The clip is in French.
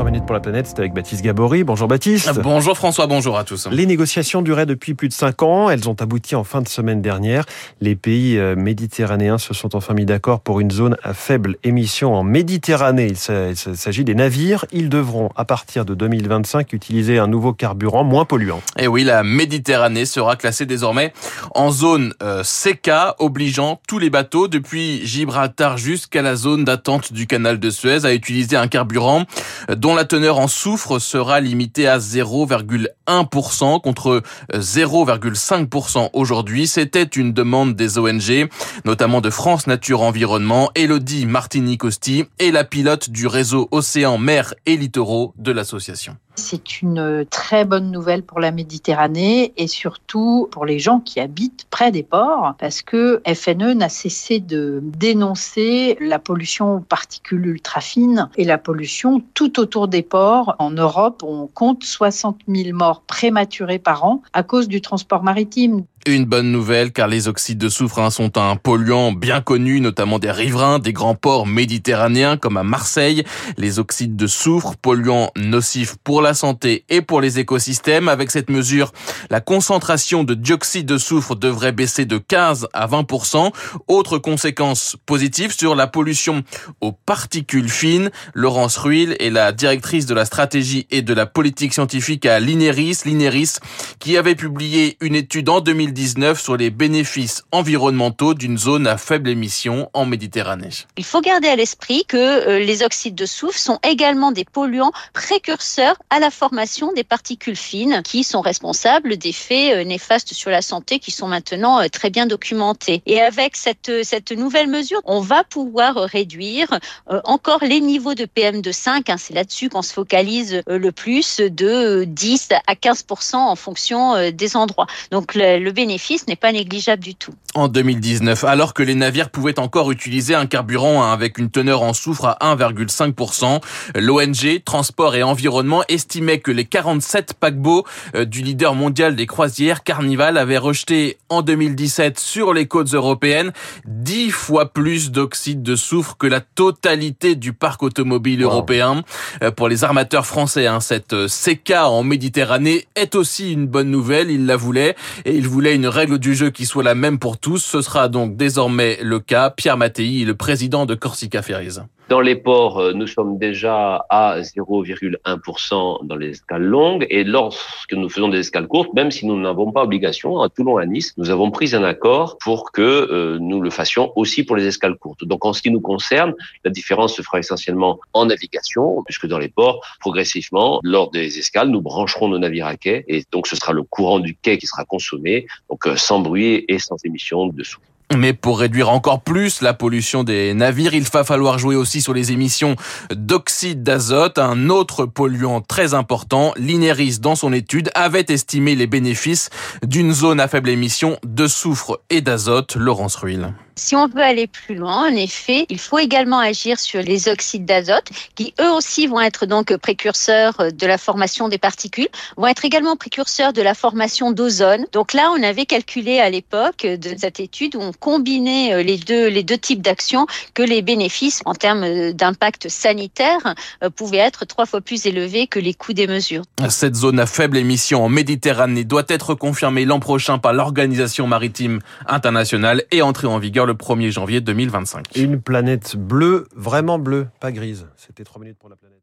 3 minutes pour la planète, c'est avec Baptiste Gabory. Bonjour Baptiste. Bonjour François, bonjour à tous. Les négociations duraient depuis plus de 5 ans. Elles ont abouti en fin de semaine dernière. Les pays euh, méditerranéens se sont enfin mis d'accord pour une zone à faible émission en Méditerranée. Il s'agit des navires. Ils devront, à partir de 2025, utiliser un nouveau carburant moins polluant. Et oui, la Méditerranée sera classée désormais en zone euh, CK, obligeant tous les bateaux, depuis Gibraltar jusqu'à la zone d'attente du canal de Suez, à utiliser un carburant dont la teneur en soufre sera limitée à 0,1% contre 0,5% aujourd'hui. C'était une demande des ONG, notamment de France Nature Environnement, Elodie Martini-Costi et la pilote du réseau Océan, Mer et Littoraux de l'association. C'est une très bonne nouvelle pour la Méditerranée et surtout pour les gens qui habitent près des ports parce que FNE n'a cessé de dénoncer la pollution aux particules ultra fines et la pollution tout autour des ports. En Europe, on compte 60 000 morts prématurées par an à cause du transport maritime. Une bonne nouvelle car les oxydes de soufre hein, sont un polluant bien connu, notamment des riverains des grands ports méditerranéens comme à Marseille. Les oxydes de soufre, polluants nocifs pour la santé et pour les écosystèmes. Avec cette mesure, la concentration de dioxyde de soufre devrait baisser de 15 à 20%. Autre conséquence positive sur la pollution aux particules fines. Laurence Ruil est la directrice de la stratégie et de la politique scientifique à l'INERIS. L'INERIS qui avait publié une étude en 2000 2019 sur les bénéfices environnementaux d'une zone à faible émission en Méditerranée. Il faut garder à l'esprit que euh, les oxydes de soufre sont également des polluants précurseurs à la formation des particules fines qui sont responsables d'effets euh, néfastes sur la santé qui sont maintenant euh, très bien documentés. Et avec cette, cette nouvelle mesure, on va pouvoir réduire encore les niveaux de PM2,5. Hein, c'est là-dessus qu'on se focalise le plus de 10 à 15 en fonction des endroits. Donc le, le bénéfice n'est pas négligeable du tout. En 2019, alors que les navires pouvaient encore utiliser un carburant hein, avec une teneur en soufre à 1,5%, l'ONG Transport et Environnement estimait que les 47 paquebots euh, du leader mondial des croisières Carnival avaient rejeté en 2017 sur les côtes européennes 10 fois plus d'oxyde de soufre que la totalité du parc automobile européen. Euh, pour les armateurs français, hein, cette euh, CK en Méditerranée est aussi une bonne nouvelle. Ils la voulaient et ils voulaient une règle du jeu qui soit la même pour tous. Ce sera donc désormais le cas. Pierre Mattei, le président de Corsica Ferries. Dans les ports, euh, nous sommes déjà à 0,1% dans les escales longues. Et lorsque nous faisons des escales courtes, même si nous n'avons pas obligation, à Toulon, à Nice, nous avons pris un accord pour que euh, nous le fassions aussi pour les escales courtes. Donc en ce qui nous concerne, la différence se fera essentiellement en navigation, puisque dans les ports, progressivement, lors des escales, nous brancherons nos navires à quai. Et donc ce sera le courant du quai qui sera consommé, donc euh, sans bruit et sans émission de souffle. Mais pour réduire encore plus la pollution des navires, il va falloir jouer aussi sur les émissions d'oxyde d'azote, un autre polluant très important. L'INERIS, dans son étude, avait estimé les bénéfices d'une zone à faible émission de soufre et d'azote. Laurence Ruil. Si on veut aller plus loin, en effet, il faut également agir sur les oxydes d'azote, qui eux aussi vont être donc précurseurs de la formation des particules, vont être également précurseurs de la formation d'ozone. Donc là, on avait calculé à l'époque de cette étude où on combinait euh, les deux, les deux types d'actions que les bénéfices en termes d'impact sanitaire euh, pouvaient être trois fois plus élevés que les coûts des mesures. Cette zone à faible émission en Méditerranée doit être confirmée l'an prochain par l'Organisation maritime internationale et entrer en vigueur le 1er janvier 2025. Une planète bleue, vraiment bleue, pas grise. C'était 3 minutes pour la planète.